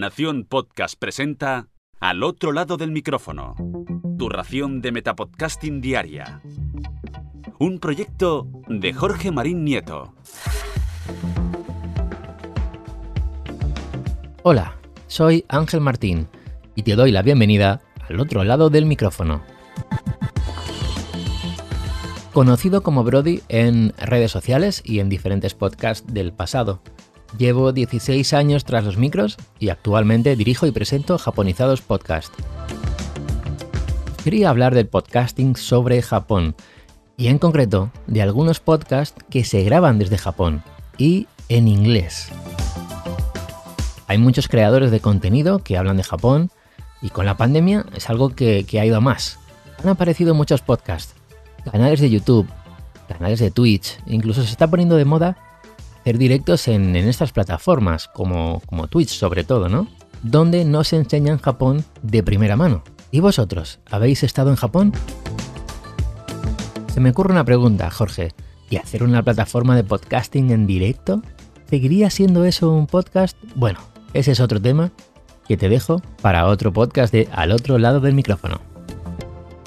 Nación Podcast presenta Al otro lado del micrófono. Tu ración de Metapodcasting Diaria. Un proyecto de Jorge Marín Nieto. Hola, soy Ángel Martín y te doy la bienvenida al otro lado del micrófono. Conocido como Brody en redes sociales y en diferentes podcasts del pasado, llevo 16 años tras los micros y actualmente dirijo y presento Japonizados Podcast. Quería hablar del podcasting sobre Japón y en concreto de algunos podcasts que se graban desde Japón y en inglés. Hay muchos creadores de contenido que hablan de Japón y con la pandemia es algo que, ha ido a más. Han aparecido muchos podcasts, canales de YouTube, canales de Twitch, incluso se está poniendo de moda hacer directos en, estas plataformas, como, Twitch sobre todo, ¿no? Donde nos enseñan Japón de primera mano. ¿Y vosotros? ¿Habéis estado en Japón? Se me ocurre una pregunta, Jorge. ¿Y hacer una plataforma de podcasting en directo? ¿Seguiría siendo eso un podcast? Bueno, ese es otro tema que te dejo para otro podcast de Al otro lado del micrófono.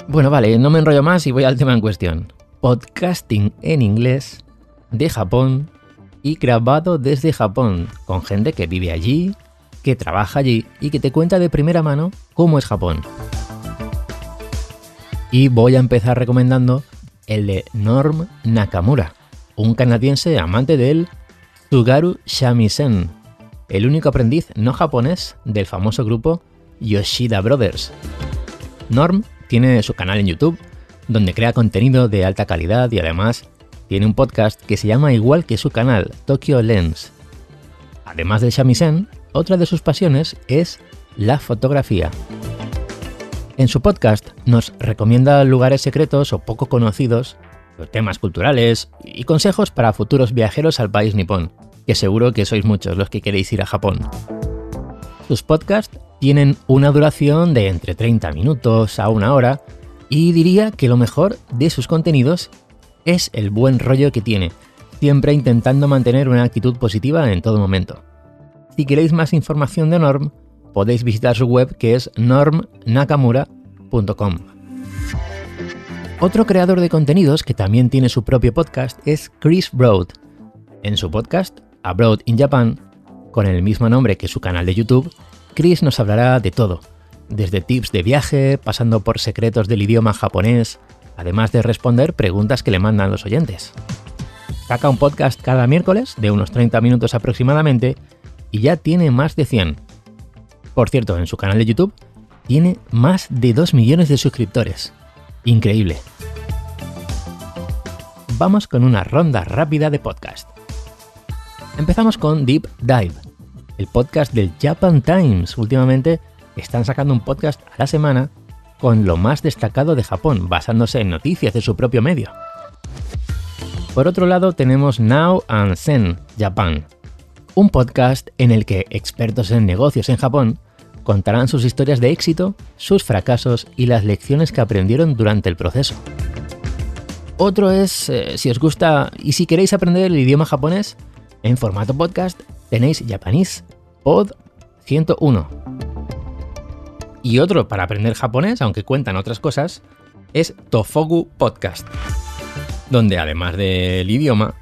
Bueno, vale, no me enrollo más y voy al tema en cuestión. Podcasting en inglés de Japón y grabado desde Japón, con gente que vive allí, que trabaja allí y que te cuenta de primera mano cómo es Japón. Y voy a empezar recomendando el de Norm Nakamura, un canadiense amante del Tsugaru Shamisen, el único aprendiz no japonés del famoso grupo Yoshida Brothers. Norm tiene su canal en YouTube, donde crea contenido de alta calidad y además tiene un podcast que se llama igual que su canal, Tokyo Lens. Además del shamisen, otra de sus pasiones es la fotografía. En su podcast nos recomienda lugares secretos o poco conocidos, temas culturales y consejos para futuros viajeros al país nipón, que seguro que sois muchos los que queréis ir a Japón. Sus podcasts tienen una duración de entre 30 minutos a una hora y diría que lo mejor de sus contenidos es el buen rollo que tiene, siempre intentando mantener una actitud positiva en todo momento. Si queréis más información de Norm, podéis visitar su web que es normnakamura.com. Otro creador de contenidos que también tiene su propio podcast es Chris Broad. En su podcast, Abroad in Japan, con el mismo nombre que su canal de YouTube, Chris nos hablará de todo, desde tips de viaje, pasando por secretos del idioma japonés, además de responder preguntas que le mandan los oyentes. Saca un podcast cada miércoles de unos 30 minutos aproximadamente y ya tiene más de 100. Por cierto, en su canal de YouTube tiene más de 2 millones de suscriptores. Increíble. Vamos con una ronda rápida de podcast. Empezamos con Deep Dive, el podcast del Japan Times. Últimamente están sacando un podcast a la semana con lo más destacado de Japón, basándose en noticias de su propio medio. Por otro lado tenemos Now and Zen Japan, un podcast en el que expertos en negocios en Japón contarán sus historias de éxito, sus fracasos y las lecciones que aprendieron durante el proceso. Otro es, eh, si os gusta y si queréis aprender el idioma japonés, en formato podcast tenéis Japanese Pod 101 y otro para aprender japonés, aunque cuentan otras cosas, es Tofogu Podcast, donde además del idioma,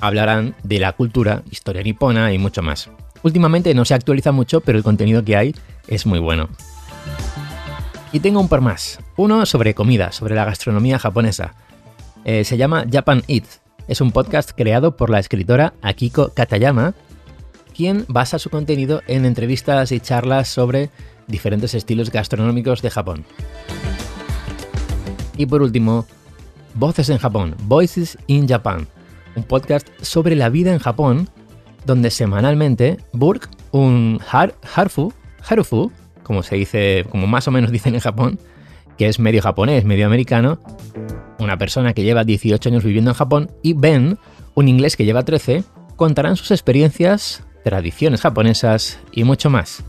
hablarán de la cultura, historia nipona y mucho más. Últimamente no se actualiza mucho, pero el contenido que hay es muy bueno. Y tengo un par más. Uno sobre comida, sobre la gastronomía japonesa. Eh, se llama Japan Eat. Es un podcast creado por la escritora Akiko Katayama, quien basa su contenido en entrevistas y charlas sobre diferentes estilos gastronómicos de Japón. Y por último, Voces en Japón, Voices in Japan, un podcast sobre la vida en Japón, donde semanalmente Burk, un harfu, harufu, como se dice, como más o menos dicen en Japón, que es medio japonés, medio americano, una persona que lleva 18 años viviendo en Japón, y Ben, un inglés que lleva 13, contarán sus experiencias, tradiciones japonesas y mucho más.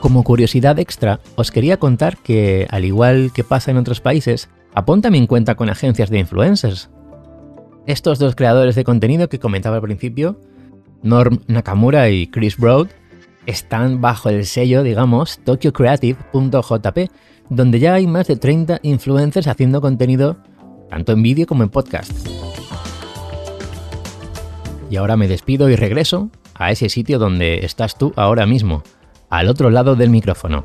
Como curiosidad extra, os quería contar que, al igual que pasa en otros países, Japón también cuenta con agencias de influencers. Estos dos creadores de contenido que comentaba al principio, Norm Nakamura y Chris Broad, están bajo el sello, digamos, tokyocreative.jp, donde ya hay más de 30 influencers haciendo contenido tanto en vídeo como en podcast. Y ahora me despido y regreso a ese sitio donde estás tú ahora mismo, al otro lado del micrófono.